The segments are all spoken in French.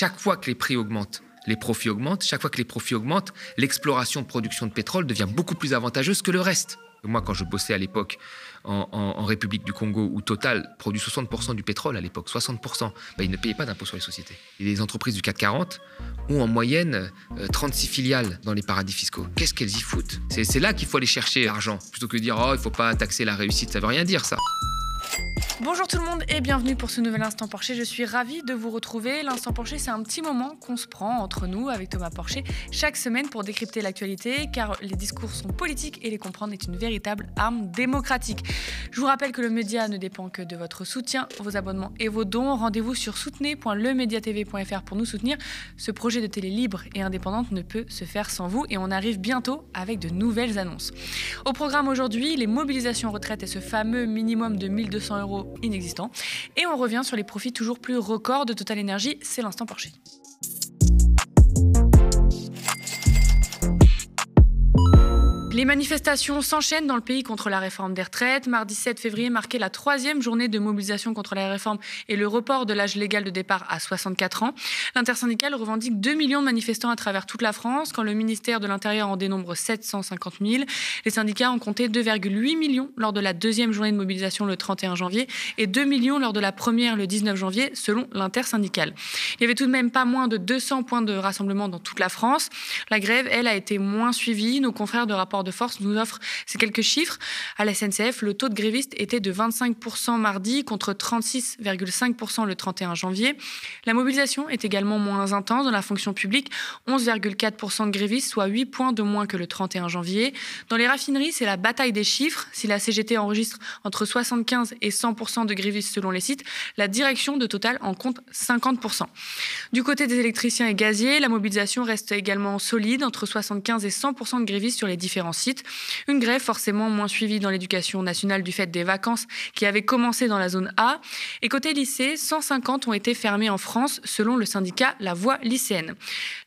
chaque fois que les prix augmentent, les profits augmentent. Chaque fois que les profits augmentent, l'exploration, production de pétrole devient beaucoup plus avantageuse que le reste. Moi, quand je bossais à l'époque en, République du Congo, où Total produit 60% du pétrole à l'époque, 60%, bah, ils ne payaient pas d'impôt sur les sociétés. Et les entreprises du CAC 40 ont en moyenne 36 euh, filiales dans les paradis fiscaux. Qu'est-ce qu'elles y foutent? C'est là qu'il faut aller chercher l'argent, plutôt que de dire oh, il ne faut pas taxer la réussite, ça veut rien dire ça. Bonjour tout le monde et bienvenue pour ce nouvel Instant Porcher. Je suis ravie de vous retrouver. L'Instant Porcher, c'est un petit moment qu'on se prend entre nous avec Thomas Porcher chaque semaine pour décrypter l'actualité car les discours sont politiques et les comprendre est une véritable arme démocratique. Je vous rappelle que le média ne dépend que de votre soutien, vos abonnements et vos dons. Rendez-vous sur soutenez.lemediatv.fr pour nous soutenir. Ce projet de télé libre et indépendante ne peut se faire sans vous et on arrive bientôt avec de nouvelles annonces. Au programme aujourd'hui, les mobilisations retraite et ce fameux minimum de 1200 euros inexistant. Et on revient sur les profits toujours plus records de Total Energy. C'est l'instant Porsche. Les manifestations s'enchaînent dans le pays contre la réforme des retraites. Mardi 7 février marquait la troisième journée de mobilisation contre la réforme et le report de l'âge légal de départ à 64 ans. L'intersyndicale revendique 2 millions de manifestants à travers toute la France, quand le ministère de l'Intérieur en dénombre 750 000. Les syndicats ont compté 2,8 millions lors de la deuxième journée de mobilisation le 31 janvier et 2 millions lors de la première le 19 janvier, selon l'intersyndicale. Il y avait tout de même pas moins de 200 points de rassemblement dans toute la France. La grève, elle, a été moins suivie. Nos confrères de rapport de force nous offre ces quelques chiffres. À la SNCF, le taux de grévistes était de 25% mardi contre 36,5% le 31 janvier. La mobilisation est également moins intense dans la fonction publique, 11,4% de grévistes, soit 8 points de moins que le 31 janvier. Dans les raffineries, c'est la bataille des chiffres. Si la CGT enregistre entre 75 et 100% de grévistes selon les sites, la direction de Total en compte 50%. Du côté des électriciens et gaziers, la mobilisation reste également solide, entre 75 et 100% de grévistes sur les différents Une grève forcément moins suivie dans l'éducation nationale du fait des vacances qui avaient commencé dans la zone A. Et côté lycée, 150 ont été fermés en France selon le syndicat La Voix lycéenne.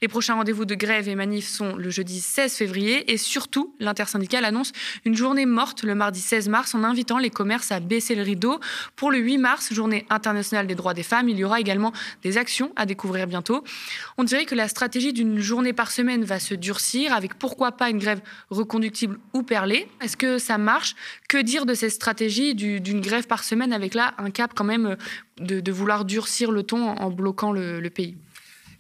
Les prochains rendez-vous de grève et manif sont le jeudi 16 février et surtout, l'intersyndicale annonce une journée morte le mardi 16 mars en invitant les commerces à baisser le rideau. Pour le 8 mars, journée internationale des droits des femmes, il y aura également des actions à découvrir bientôt. On dirait que la stratégie d'une journée par semaine va se durcir avec pourquoi pas une grève conductible ou perlé. Est-ce que ça marche? Que dire de cette stratégie d'une grève par semaine avec là un cap quand même de, vouloir durcir le ton en, bloquant le, pays?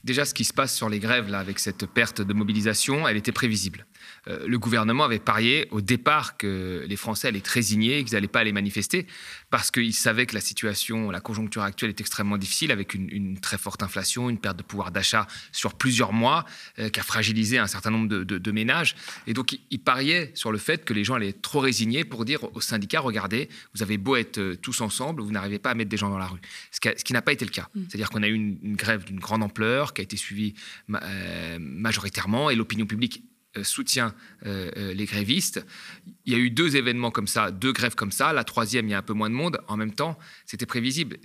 Déjà, ce qui se passe sur les grèves, là, avec cette perte de mobilisation, elle était prévisible. Euh, le gouvernement avait parié au départ que les Français allaient être résignés, qu'ils n'allaient pas aller manifester, parce qu'ils savaient que la situation, la conjoncture actuelle est extrêmement difficile, avec une, très forte inflation, une perte de pouvoir d'achat sur plusieurs mois, euh, qui a fragilisé un certain nombre de, ménages. Et donc, ils pariaient sur le fait que les gens allaient être trop résignés pour dire aux syndicats, regardez, vous avez beau être euh, tous ensemble, vous n'arrivez pas à mettre des gens dans la rue. Ce qui, n'a pas été le cas. Mmh. C'est-à-dire qu'on a eu une, grève d'une grande ampleur, qui a été suivie majoritairement, et l'opinion publique soutient euh, euh, les grévistes. Il y a eu deux événements comme ça, deux grèves comme ça. La troisième, il y a un peu moins de monde. En même temps, c'était prévisible.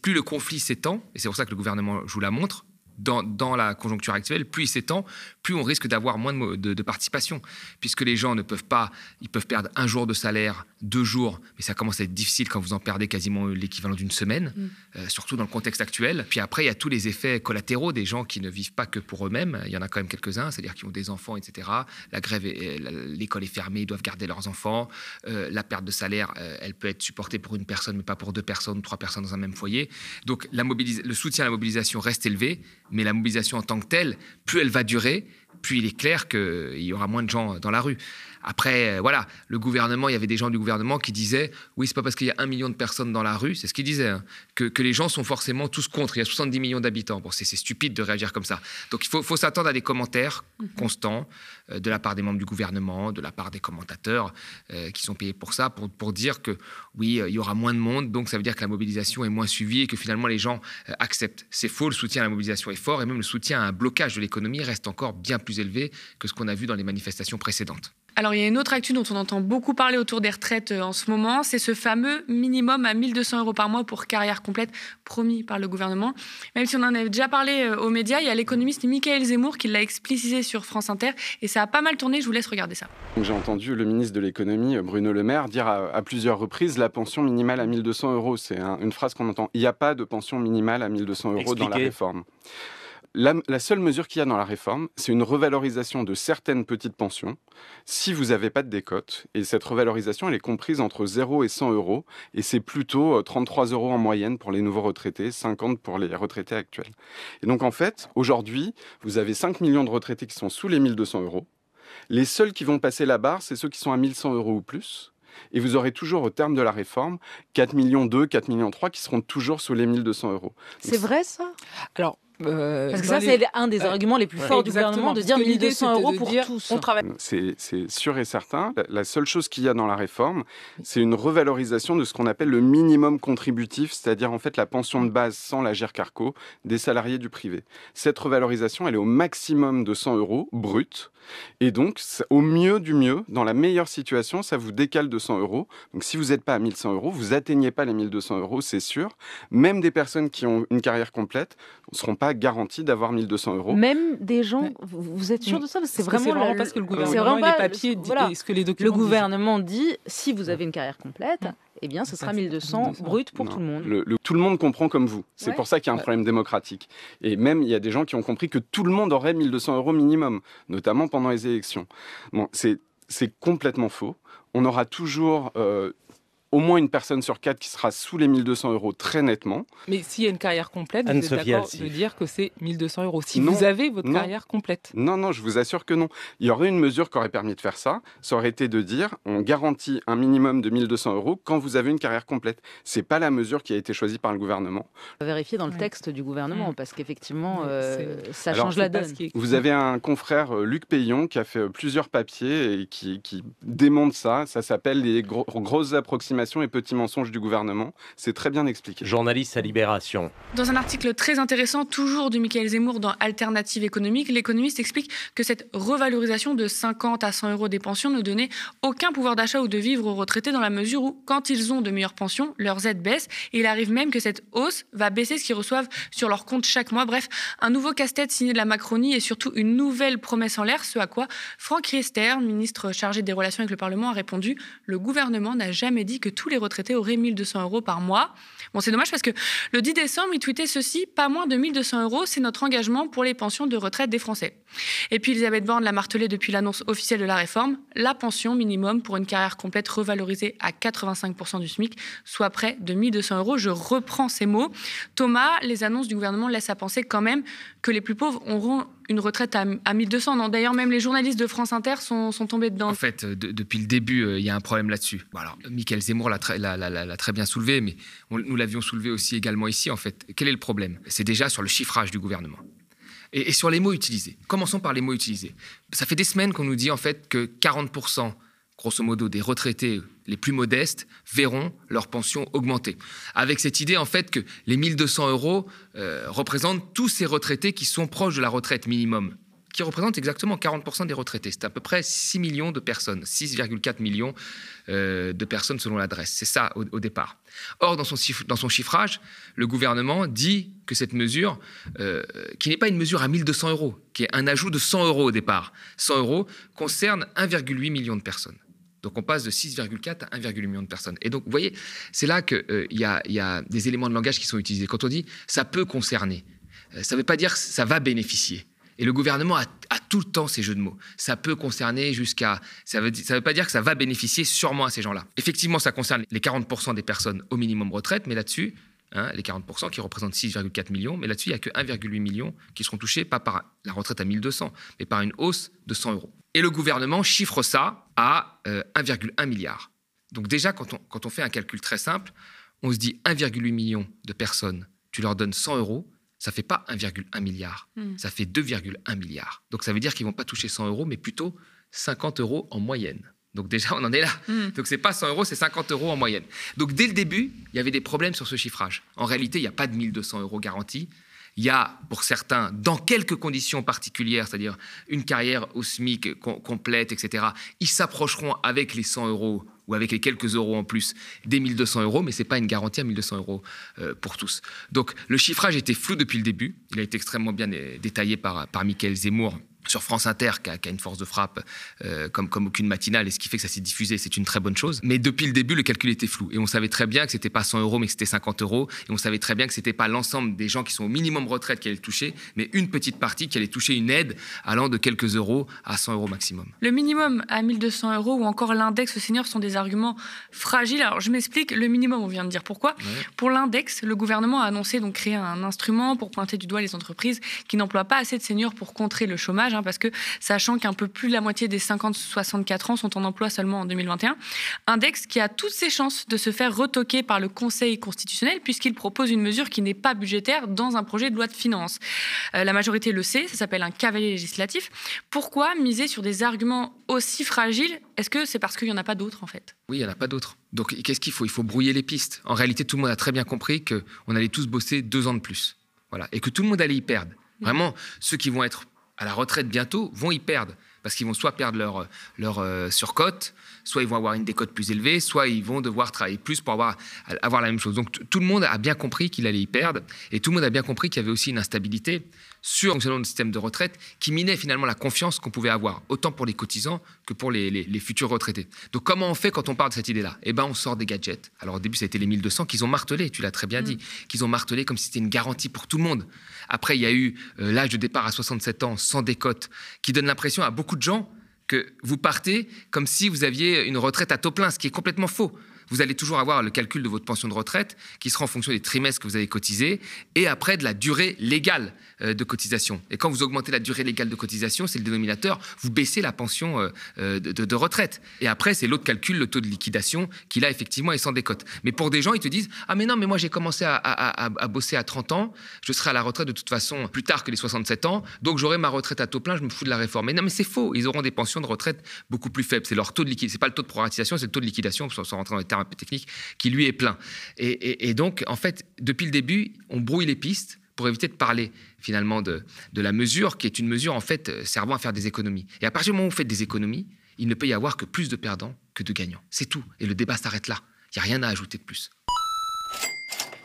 Plus le conflit s'étend, et c'est pour ça que le gouvernement joue la montre, dans, la conjoncture actuelle, plus il s'étend, plus on risque d'avoir moins de, participation, puisque les gens ne peuvent pas, ils peuvent perdre un jour de salaire, deux jours, mais ça commence à être difficile quand vous en perdez quasiment l'équivalent d'une semaine, mm. euh, surtout dans le contexte actuel. Puis après, il y a tous les effets collatéraux des gens qui ne vivent pas que pour eux-mêmes. Il y en a quand même quelques-uns, c'est-à-dire qui ont des enfants, etc. La grève, l'école est fermée, ils doivent garder leurs enfants. Euh, la perte de salaire, euh, elle peut être supportée pour une personne, mais pas pour deux personnes, trois personnes dans un même foyer. Donc la le soutien à la mobilisation reste élevé, mais la mobilisation en tant que telle, plus elle va durer, plus il est clair qu'il y aura moins de gens dans la rue. Après, euh, voilà, le gouvernement, il y avait des gens du gouvernement qui disaient oui, c'est pas parce qu'il y a un million de personnes dans la rue, c'est ce qu'ils disaient, hein, que, les gens sont forcément tous contre. Il y a 70 millions d'habitants. Bon, c'est stupide de réagir comme ça. Donc il faut, s'attendre à des commentaires mhm. constants euh, de la part des membres du gouvernement, de la part des commentateurs euh, qui sont payés pour ça, pour, pour dire que oui, il y aura moins de monde, donc ça veut dire que la mobilisation est moins suivie et que finalement les gens acceptent. C'est faux, le soutien à la mobilisation est fort et même le soutien à un blocage de l'économie reste encore bien plus élevé que ce qu'on a vu dans les manifestations précédentes. Alors, il y a une autre actu dont on entend beaucoup parler autour des retraites euh, en ce moment, c'est ce fameux minimum à 1200 euros par mois pour carrière complète promis par le gouvernement. Même si on en avait déjà parlé euh, aux médias, il y a l'économiste Michael Zemmour qui l'a explicité sur France Inter et ça a pas mal tourné. Je vous laisse regarder ça. J'ai entendu le ministre de l'économie, euh, Bruno Le Maire, dire à, plusieurs reprises la pension minimale à 1200 euros. C'est une phrase qu'on entend. Il n'y a pas de pension minimale à 1200 euros dans la réforme. La, la seule mesure qu'il y a dans la réforme, c'est une revalorisation de certaines petites pensions si vous n'avez pas de décote. Et cette revalorisation, elle est comprise entre 0 et 100 euros. Et c'est plutôt 33 euros en moyenne pour les nouveaux retraités, 50 pour les retraités actuels. Et donc en fait, aujourd'hui, vous avez 5 millions de retraités qui sont sous les 1200 euros. Les seuls qui vont passer la barre, c'est ceux qui sont à 1100 euros ou plus. Et vous aurez toujours au terme de la réforme 4 millions 2, 4 millions 3 qui seront toujours sous les 1200 euros. C'est vrai ça? Alors, euh, Parce que ça, les- c'est un des arguments les plus Ouais. forts du Exactement, gouvernement de dire que l'idée, 1200 c'était euros pour dire, tous. on travaille C'est sûr et certain. La- seule chose qu'il y a dans la réforme, c'est une revalorisation de ce qu'on appelle le minimum contributif, c'est-à-dire en fait la pension de base sans la GER-CARCO des salariés du privé. Cette revalorisation, elle est au maximum de 100 euros brut. Et donc, au mieux du mieux, dans la meilleure situation, ça vous décale de 100 euros. Donc, si vous n'êtes pas à 1100 euros, vous atteignez pas les 1200 euros, c'est sûr. Même des personnes qui ont une carrière complète ne seront pas garanties d'avoir 1200 euros. Même des gens, vous êtes sûr de ça? C'est Parce que vraiment, le- parce que le c'est gouvernement, vraiment les pas- papiers, dit- voilà. ce que les Le documents disent. gouvernement dit si vous avez une carrière complète, eh bien, ce sera c'est 1200 1200. brut pour Non. tout le monde. Le- le- tout le monde comprend comme vous. C'est Ouais. pour ça qu'il y a un Ouais. problème démocratique. Et même, il y a des gens qui ont compris que tout le monde aurait 1200 euros minimum, notamment pendant les élections. Bon, c'est c'est complètement faux. On aura toujours euh, au moins une personne sur quatre qui sera sous les 1200 euros très nettement. Mais s'il y a une carrière complète, vous êtes d'accord de dire que c'est 1200 euros. Si Non. vous avez votre Non. carrière complète. Non, non, je vous assure que non. Il y aurait une mesure qui aurait permis de faire ça. Ça aurait été de dire on garantit un minimum de 1200 euros quand vous avez une carrière complète. C'est pas la mesure qui a été choisie par le gouvernement. On va vérifier dans le Ouais. texte du gouvernement Mm. parce qu'effectivement, euh, ça Alors, change la donne. est- Vous avez un confrère, euh, Luc Payon, qui a fait euh, plusieurs papiers et qui, qui démontre ça. Ça s'appelle les gros- grosses approximations et petits mensonges du gouvernement. C'est très bien expliqué. Journaliste à Libération. Dans un article très intéressant, toujours de Michael Zemmour dans Alternative économique, l'économiste explique que cette revalorisation de 50 à 100 euros des pensions ne donnait aucun pouvoir d'achat ou de vivre aux retraités dans la mesure où, quand ils ont de meilleures pensions, leurs aides baissent. Et il arrive même que cette hausse va baisser ce qu'ils reçoivent sur leur compte chaque mois. Bref, un nouveau casse-tête signé de la Macronie et surtout une nouvelle promesse en l'air, ce à quoi Franck Riester, ministre chargé des relations avec le Parlement, a répondu Le gouvernement n'a jamais dit que tous les retraités auraient 1200 euros par mois. Bon, c'est dommage parce que le 10 décembre, il tweetait ceci Pas moins de 1200 euros, c'est notre engagement pour les pensions de retraite des Français. Et puis Elisabeth Borne l'a martelé depuis l'annonce officielle de la réforme la pension minimum pour une carrière complète revalorisée à 85% du SMIC, soit près de 1200 euros. Je reprends ces mots. Thomas, les annonces du gouvernement laissent à penser quand même que les plus pauvres auront une retraite à, à 1200. Non, d'ailleurs, même les journalistes de France Inter sont, tombés dedans. En fait, de- depuis le début, euh, il y a un problème là-dessus. Michael Zemmour l'a très, bien soulevé, mais nous l'avions soulevé aussi également ici. En fait, quel est le problème? C'est déjà sur le chiffrage du gouvernement. Et, et sur les mots utilisés. Commençons par les mots utilisés. Ça fait des semaines qu'on nous dit en fait que 40%, grosso modo, des retraités les plus modestes verront leur pension augmenter. Avec cette idée en fait que les 1200 euros euh, représentent tous ces retraités qui sont proches de la retraite minimum qui représentent exactement 40% des retraités. C'est à peu près 6 millions de personnes, 6,4 millions euh, de personnes selon l'adresse. C'est ça au, départ. Or, dans son, dans son chiffrage, le gouvernement dit que cette mesure, euh, qui n'est pas une mesure à 1200 euros, qui est un ajout de 100 euros au départ, 100 euros concerne 1,8 million de personnes. Donc on passe de 6,4 à 1,8 million de personnes. Et donc, vous voyez, c'est là qu'il y, a, il y a des éléments de langage qui sont utilisés. Quand on dit ça peut concerner, euh, ça ne veut pas dire ça va bénéficier. Et le gouvernement a, tout le temps ces jeux de mots. Ça peut concerner jusqu'à. Ça ne veut pas dire que ça va bénéficier sûrement à ces gens-là. Effectivement, ça concerne les 40% des personnes au minimum retraite, mais là-dessus, hein, les 40% qui représentent 6,4 millions, mais là-dessus, il n'y a que 1,8 million qui seront touchés, pas par la retraite à 1200, mais par une hausse de 100 euros. Et le gouvernement chiffre ça à euh, 1,1 milliard. Donc déjà, quand on, quand on fait un calcul très simple, on se dit 1,8 million de personnes, tu leur donnes 100 euros, ça fait pas 1,1 milliard, Hmm. ça fait 2,1 milliards. Donc ça veut dire qu'ils vont pas toucher 100 euros, mais plutôt 50 euros en moyenne. Donc déjà, on en est là. Hmm. Donc c'est pas 100 euros, c'est 50 euros en moyenne. Donc dès le début, il y avait des problèmes sur ce chiffrage. En réalité, il n'y a pas de 1200 euros garantis. Il y a, pour certains, dans quelques conditions particulières, c'est-à-dire une carrière au SMIC com- complète, etc., ils s'approcheront avec les 100 euros ou avec les quelques euros en plus des 1200 euros, mais ce n'est pas une garantie à 1200 euros euh, pour tous. Donc le chiffrage était flou depuis le début. Il a été extrêmement bien euh, détaillé par, par Michael Zemmour sur France Inter, qui a, une force de frappe euh, comme, comme aucune matinale, et ce qui fait que ça s'est diffusé, c'est une très bonne chose. Mais depuis le début, le calcul était flou. Et on savait très bien que c'était pas 100 euros, mais que c'était 50 euros. Et on savait très bien que c'était pas l'ensemble des gens qui sont au minimum retraite qui allaient le toucher, mais une petite partie qui allait toucher une aide allant de quelques euros à 100 euros maximum. Le minimum à 1200 euros ou encore l'index senior sont des arguments fragiles. Alors je m'explique, le minimum, on vient de dire pourquoi. Pour l'index, le gouvernement a annoncé donc créer un instrument pour pointer du doigt les entreprises qui n'emploient pas assez de seniors pour contrer le chômage Hein, parce que sachant qu'un peu plus de la moitié des 50-64 ans sont en emploi seulement en 2021, index qui a toutes ses chances de se faire retoquer par le Conseil constitutionnel puisqu'il propose une mesure qui n'est pas budgétaire dans un projet de loi de finances. Euh, la majorité le sait, ça s'appelle un cavalier législatif. Pourquoi miser sur des arguments aussi fragiles? Est-ce que c'est parce qu'il n'y en a pas d'autres en fait? Oui, il n'y en a pas d'autres. Donc qu'est-ce qu'il faut? Il faut brouiller les pistes. En réalité, tout le monde a très bien compris qu'on allait tous bosser deux ans de plus. Voilà. Et que tout le monde allait y perdre. Vraiment, ceux qui vont être à la retraite bientôt vont y perdre. Parce qu'ils vont soit perdre leur, leur euh, surcote, soit ils vont avoir une décote plus élevée, soit ils vont devoir travailler plus pour avoir, avoir la même chose. Donc tout le monde a bien compris qu'il allait y perdre, et tout le monde a bien compris qu'il y avait aussi une instabilité sur le fonctionnement du système de retraite qui minait finalement la confiance qu'on pouvait avoir, autant pour les cotisants que pour les, les, futurs retraités. Donc comment on fait quand on parle de cette idée-là? Eh bien on sort des gadgets. Alors au début ça a été les 1200 qu'ils ont martelé, tu l'as très bien dit, mm. qu'ils ont martelé comme si c'était une garantie pour tout le monde. Après il y a eu euh, l'âge de départ à 67 ans sans décote, qui donne l'impression à beaucoup de gens que vous partez comme si vous aviez une retraite à taux plein, ce qui est complètement faux vous allez toujours avoir le calcul de votre pension de retraite qui sera en fonction des trimestres que vous avez cotisés et après de la durée légale euh, de cotisation. Et quand vous augmentez la durée légale de cotisation, c'est le dénominateur, vous baissez la pension euh, euh, de, retraite. Et après, c'est l'autre calcul, le taux de liquidation, qui là, effectivement, est sans décote. Mais pour des gens, ils te disent Ah, mais non, mais moi, j'ai commencé à, bosser à 30 ans, je serai à la retraite de toute façon plus tard que les 67 ans, donc j'aurai ma retraite à taux plein, je me fous de la réforme. Mais non, mais c'est faux, ils auront des pensions de retraite beaucoup plus faibles. C'est leur taux de liquidation, c'est pas le taux de proratisation, c'est le taux de liquidation, sans rentrer dans les termes un peu techniques, qui lui est plein. Et, donc, en fait, depuis le début, on brouille les pistes pour éviter de parler finalement de, de, la mesure, qui est une mesure en fait euh, servant à faire des économies. Et à partir du moment où vous faites des économies, il ne peut y avoir que plus de perdants que de gagnants. C'est tout. Et le débat s'arrête là. Il n'y a rien à ajouter de plus.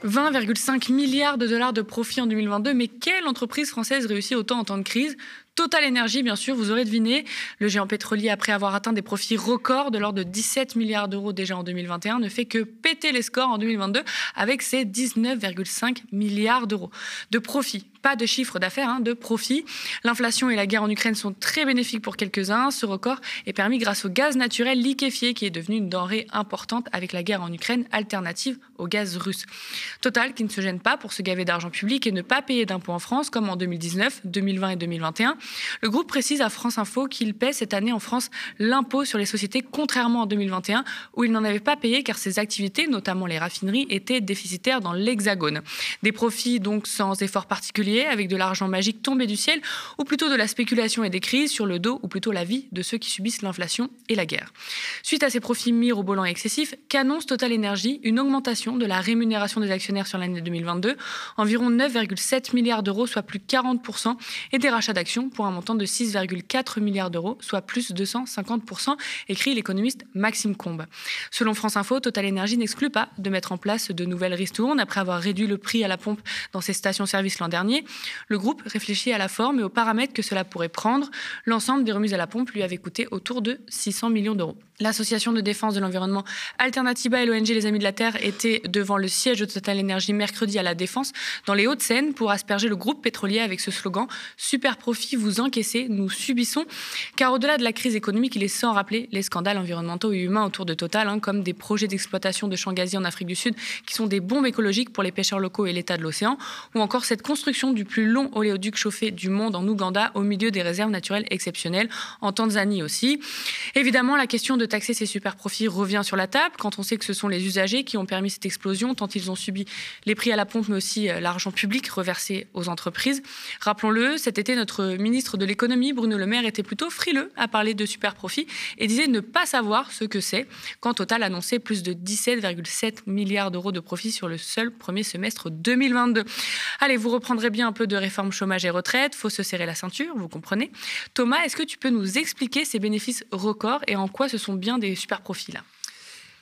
20,5 milliards de dollars de profit en 2022, mais quelle entreprise française réussit autant en temps de crise? Total Energy, bien sûr, vous aurez deviné. Le géant pétrolier, après avoir atteint des profits records de l'ordre de 17 milliards d'euros déjà en 2021, ne fait que péter les scores en 2022 avec ses 19,5 milliards d'euros de profits pas de chiffre d'affaires, hein, de profit. L'inflation et la guerre en Ukraine sont très bénéfiques pour quelques-uns. Ce record est permis grâce au gaz naturel liquéfié qui est devenu une denrée importante avec la guerre en Ukraine, alternative au gaz russe. Total qui ne se gêne pas pour se gaver d'argent public et ne pas payer d'impôts en France comme en 2019, 2020 et 2021. Le groupe précise à France Info qu'il paie cette année en France l'impôt sur les sociétés contrairement en 2021 où il n'en avait pas payé car ses activités, notamment les raffineries, étaient déficitaires dans l'Hexagone. Des profits donc sans effort particulier avec de l'argent magique tombé du ciel, ou plutôt de la spéculation et des crises sur le dos, ou plutôt la vie de ceux qui subissent l'inflation et la guerre. Suite à ces profits mirobolants et excessifs, qu'annonce Total Energy une augmentation de la rémunération des actionnaires sur l'année 2022, environ 9,7 milliards d'euros, soit plus de 40%, et des rachats d'actions pour un montant de 6,4 milliards d'euros, soit plus de 250%, écrit l'économiste Maxime Combe. Selon France Info, Total Energy n'exclut pas de mettre en place de nouvelles ristournes après avoir réduit le prix à la pompe dans ses stations-service l'an dernier. Le groupe réfléchit à la forme et aux paramètres que cela pourrait prendre. L'ensemble des remises à la pompe lui avait coûté autour de 600 millions d'euros. L'association de défense de l'environnement Alternativa et l'ONG Les Amis de la Terre étaient devant le siège de Total Energy mercredi à la Défense, dans les Hauts-de-Seine, pour asperger le groupe pétrolier avec ce slogan Super profit, vous encaissez, nous subissons. Car au-delà de la crise économique, il est sans rappeler les scandales environnementaux et humains autour de Total, hein, comme des projets d'exploitation de champs gaziers en Afrique du Sud qui sont des bombes écologiques pour les pêcheurs locaux et l'état de l'océan, ou encore cette construction du plus long oléoduc chauffé du monde en Ouganda, au milieu des réserves naturelles exceptionnelles, en Tanzanie aussi. Évidemment, la question de taxer ces super profits revient sur la table quand on sait que ce sont les usagers qui ont permis cette explosion, tant ils ont subi les prix à la pompe, mais aussi euh, l'argent public reversé aux entreprises. Rappelons-le, cet été, notre ministre de l'économie, Bruno Le Maire, était plutôt frileux à parler de super profits et disait ne pas savoir ce que c'est quand Total annonçait plus de 17,7 milliards d'euros de profits sur le seul premier semestre 2022. Allez, vous reprendrez bien un peu de réforme chômage et retraite, faut se serrer la ceinture, vous comprenez. Thomas, est-ce que tu peux nous expliquer ces bénéfices records et en quoi ce sont bien des super profits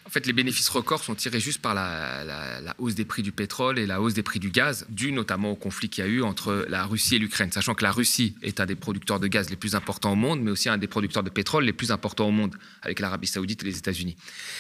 En fait, les bénéfices records sont tirés juste par la, hausse des prix du pétrole et la hausse des prix du gaz, dû notamment au conflit qu'il y a eu entre la Russie et l'Ukraine. Sachant que la Russie est un des producteurs de gaz les plus importants au monde, mais aussi un des producteurs de pétrole les plus importants au monde, avec l'Arabie saoudite et les États-Unis.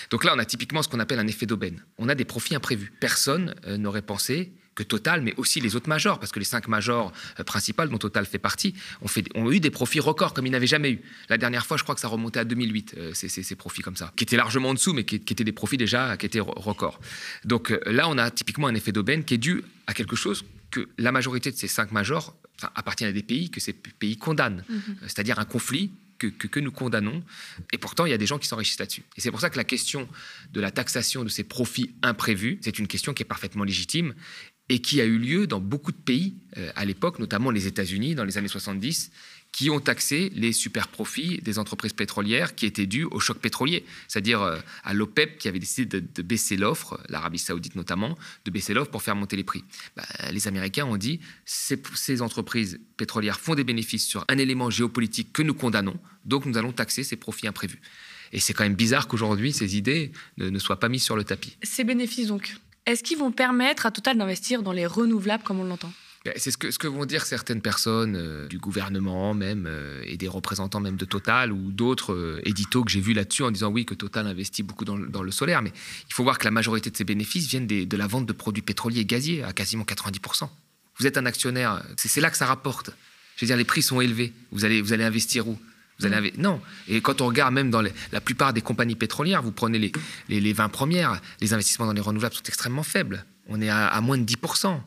Donc là, on a typiquement ce qu'on appelle un effet d'aubaine. On a des profits imprévus. Personne euh, n'aurait pensé que Total, mais aussi les autres majors, parce que les cinq majors euh, principales dont Total fait partie ont, fait, ont eu des profits records comme ils n'avaient jamais eu. La dernière fois, je crois que ça remontait à 2008, euh, ces, profits comme ça, qui étaient largement en dessous, mais qui, étaient des profits déjà qui étaient records. Donc euh, là, on a typiquement un effet d'aubaine qui est dû à quelque chose que la majorité de ces cinq majors appartiennent à des pays que ces pays condamnent, mhm. c'est-à-dire un conflit que, que, nous condamnons. Et pourtant, il y a des gens qui s'enrichissent là-dessus. Et c'est pour ça que la question de la taxation de ces profits imprévus, c'est une question qui est parfaitement légitime et qui a eu lieu dans beaucoup de pays euh, à l'époque, notamment les États-Unis dans les années 70, qui ont taxé les super profits des entreprises pétrolières qui étaient dus au choc pétrolier, c'est-à-dire euh, à l'OPEP qui avait décidé de, baisser l'offre, l'Arabie saoudite notamment, de baisser l'offre pour faire monter les prix. Bah, les Américains ont dit ces, ces entreprises pétrolières font des bénéfices sur un élément géopolitique que nous condamnons, donc nous allons taxer ces profits imprévus. Et c'est quand même bizarre qu'aujourd'hui, ces idées ne, soient pas mises sur le tapis. Ces bénéfices, donc, est-ce qu'ils vont permettre à Total d'investir dans les renouvelables comme on l'entend? Ben, c'est ce que, vont dire certaines personnes euh, du gouvernement même euh, et des représentants même de Total ou d'autres euh, éditos que j'ai vus là-dessus en disant oui que Total investit beaucoup dans, le solaire. Mais il faut voir que la majorité de ces bénéfices viennent de la vente de produits pétroliers et gaziers à quasiment 90%. Vous êtes un actionnaire, c'est là que ça rapporte. Je veux dire, les prix sont élevés. Vous allez, vous allez investir où? Vous allez Non. Et quand on regarde même dans la plupart des compagnies pétrolières, vous prenez les, les, 20 premières, les investissements dans les renouvelables sont extrêmement faibles. On est à, moins de 10%,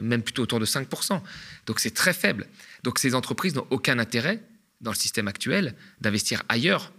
même plutôt autour de 5%. Donc c'est très faible. Donc ces entreprises n'ont aucun intérêt, dans le système actuel, d'investir ailleurs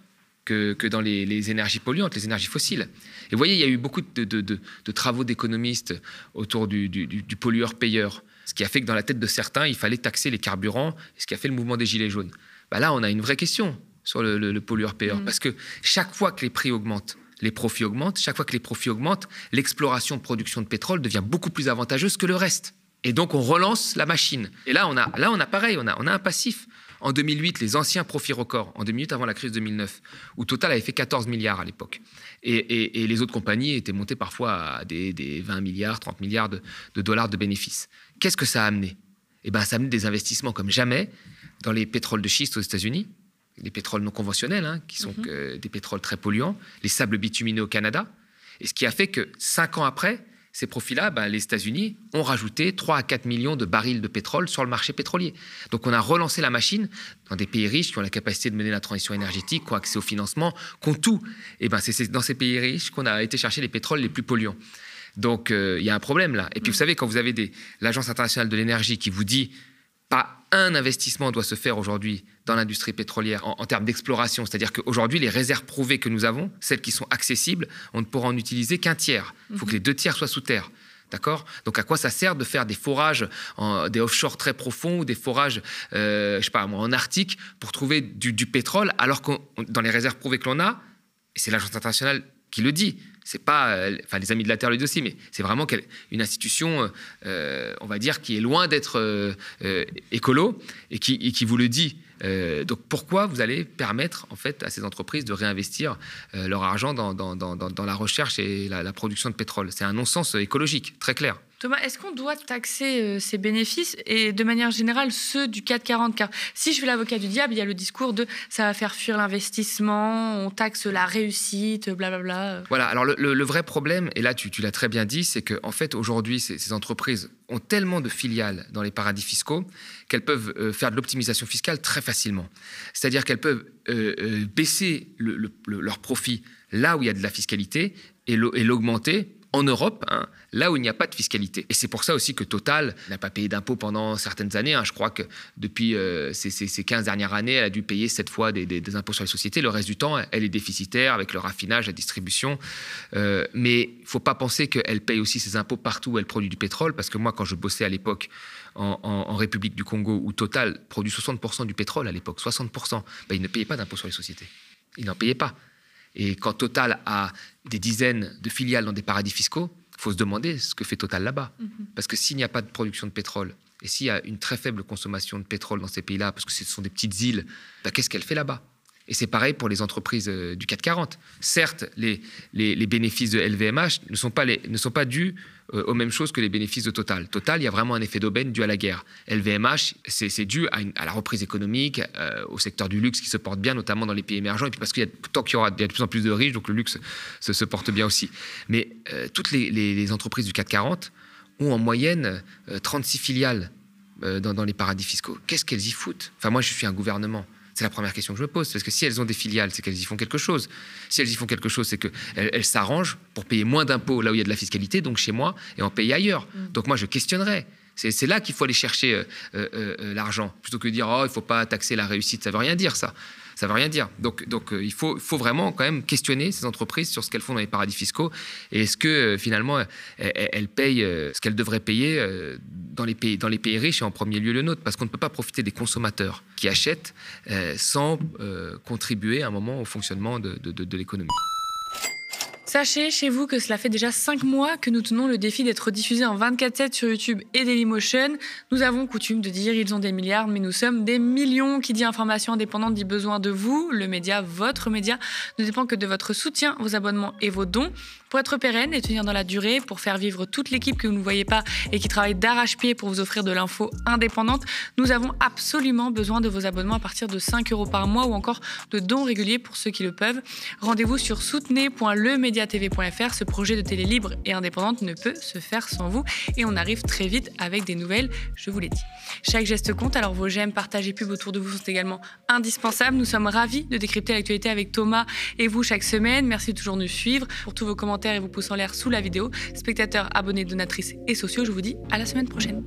que, que dans les, énergies polluantes, les énergies fossiles. Et vous voyez, il y a eu beaucoup de, de, travaux d'économistes autour du, du, du pollueur-payeur, ce qui a fait que dans la tête de certains, il fallait taxer les carburants, ce qui a fait le mouvement des Gilets jaunes. Bah là, on a une vraie question sur le, pollueur-payeur. Mm. Parce que chaque fois que les prix augmentent, les profits augmentent. Chaque fois que les profits augmentent, l'exploration de production de pétrole devient beaucoup plus avantageuse que le reste. Et donc, on relance la machine. Et là, on a, là, on a pareil, on a, on a un passif. En 2008, les anciens profits records, en 2008 avant la crise de 2009, où Total avait fait 14 milliards à l'époque. Et, les autres compagnies étaient montées parfois à des, 20 milliards, 30 milliards de, dollars de bénéfices. Qu'est-ce que ça a amené? Eh bien, ça a amené des investissements comme jamais dans les pétroles de schiste aux États-Unis, les pétroles non conventionnels, hein, qui sont mhm. des pétroles très polluants, les sables bitumineux au Canada. Et ce qui a fait que cinq ans après, ces profits-là, ben, les États-Unis ont rajouté 3 à 4 millions de barils de pétrole sur le marché pétrolier. Donc on a relancé la machine dans des pays riches qui ont la capacité de mener la transition énergétique, qui ont accès au financement, qui ont tout. Et ben, c'est dans ces pays riches qu'on a été chercher les pétroles les plus polluants. Donc euh, il y a un problème là. Et puis vous savez, quand vous avez l'Agence internationale de l'énergie qui vous dit pas un investissement doit se faire aujourd'hui dans l'industrie pétrolière en, termes d'exploration. C'est-à-dire qu'aujourd'hui, les réserves prouvées que nous avons, celles qui sont accessibles, on ne pourra en utiliser qu'un tiers. Il faut que mhm. les deux tiers soient sous terre. D'accord? Donc à quoi ça sert de faire des forages, en, des offshore très profonds ou des forages, euh, je sais pas, en Arctique pour trouver du, pétrole alors que dans les réserves prouvées que l'on a, et c'est l'agence internationale qui le dit, c'est pas, euh, enfin les amis de la Terre le disent aussi, mais c'est vraiment une institution, euh, on va dire, qui est loin d'être euh, écolo et qui, qui, vous le dit. donc pourquoi vous allez permettre en fait à ces entreprises de réinvestir leur argent dans, la recherche et la production de pétrole? C'est un non-sens écologique, très clair. Thomas, est-ce qu'on doit taxer euh, ces bénéfices et de manière générale ceux du 440 Car si je fais l'avocat du diable, il y a le discours de ça va faire fuir l'investissement, on taxe la réussite, blablabla. Voilà, alors le, vrai problème, et là tu, l'as très bien dit, c'est qu'en en fait aujourd'hui ces, entreprises ont tellement de filiales dans les paradis fiscaux qu'elles peuvent euh, faire de l'optimisation fiscale très facilement. C'est-à-dire qu'elles peuvent euh, baisser leur profit là où il y a de la fiscalité et l'augmenter en Europe, hein, là où il n'y a pas de fiscalité. Et c'est pour ça aussi que Total n'a pas payé d'impôts pendant certaines années. Hein. Je crois que depuis euh, ces, 15 dernières années, elle a dû payer cette fois des, impôts sur les sociétés. Le reste du temps, elle est déficitaire avec le raffinage, la distribution. Euh, mais il ne faut pas penser qu'elle paye aussi ses impôts partout où elle produit du pétrole, parce que moi, quand je bossais à l'époque en, République du Congo, où Total produit 60% du pétrole à l'époque, 60%, ben, il ne payait pas d'impôts sur les sociétés. Il n'en payait pas. Et quand Total a des dizaines de filiales dans des paradis fiscaux, faut se demander ce que fait Total là-bas. Mhm. Parce que s'il n'y a pas de production de pétrole, et s'il y a une très faible consommation de pétrole dans ces pays-là, parce que ce sont des petites îles, bah, qu'est-ce qu'elle fait là-bas? Et c'est pareil pour les entreprises euh, du CAC 40. Certes, les, les, bénéfices de LVMH ne sont pas, ne sont pas dus euh, aux mêmes choses que les bénéfices de Total. Total, il y a vraiment un effet d'aubaine dû à la guerre. LVMH, c'est dû à, la reprise économique, euh, au secteur du luxe qui se porte bien, notamment dans les pays émergents, et puis parce qu'il y a, tant qu'il y aura de plus en plus de riches, donc le luxe se, porte bien aussi. Mais toutes les, entreprises du CAC 40 ont en moyenne 36 filiales dans, dans les paradis fiscaux. Qu'est-ce qu'elles y foutent? Enfin, moi, je suis un gouvernement. C'est la première question que je me pose. Parce que si elles ont des filiales, c'est qu'elles y font quelque chose. Si elles y font quelque chose, c'est qu'elles elles, s'arrangent pour payer moins d'impôts là où il y a de la fiscalité, donc chez moi, et en payer ailleurs. Mm. Donc moi, je questionnerais. C'est là qu'il faut aller chercher euh, euh, euh, l'argent, plutôt que de dire oh, il ne faut pas taxer la réussite. Ça ne veut rien dire, ça ça veut rien dire. Donc, euh, il faut, vraiment quand même questionner ces entreprises sur ce qu'elles font dans les paradis fiscaux et est-ce que euh, finalement elles, payent euh, ce qu'elles devraient payer dans les, pays, riches et en premier lieu le nôtre, parce qu'on ne peut pas profiter des consommateurs qui achètent sans contribuer à un moment au fonctionnement de l'économie. Sachez chez vous que cela fait déjà 5 mois que nous tenons le défi d'être diffusés en 24-7 sur YouTube et Dailymotion. Nous avons coutume de dire ils ont des milliards, mais nous sommes des millions. Qui dit information indépendante dit besoin de vous. Le média, votre média, ne dépend que de votre soutien, vos abonnements et vos dons. Pour être pérenne et tenir dans la durée, pour faire vivre toute l'équipe que vous ne voyez pas et qui travaille d'arrache-pied pour vous offrir de l'info indépendante, nous avons absolument besoin de vos abonnements à partir de 5 euros par mois ou encore de dons réguliers pour ceux qui le peuvent. Rendez-vous sur soutenez.lemediatv.fr. Ce projet de télé libre et indépendante ne peut se faire sans vous et on arrive très vite avec des nouvelles, je vous l'ai dit. Chaque geste compte, alors vos j'aime, partage et pubs autour de vous sont également indispensables. Nous sommes ravis de décrypter l'actualité avec Thomas et vous chaque semaine. Merci de toujours nous suivre. Pour tous vos et vos pouces en l'air sous la vidéo. Spectateurs, abonnés, donatrices et sociaux, je vous dis à la semaine prochaine.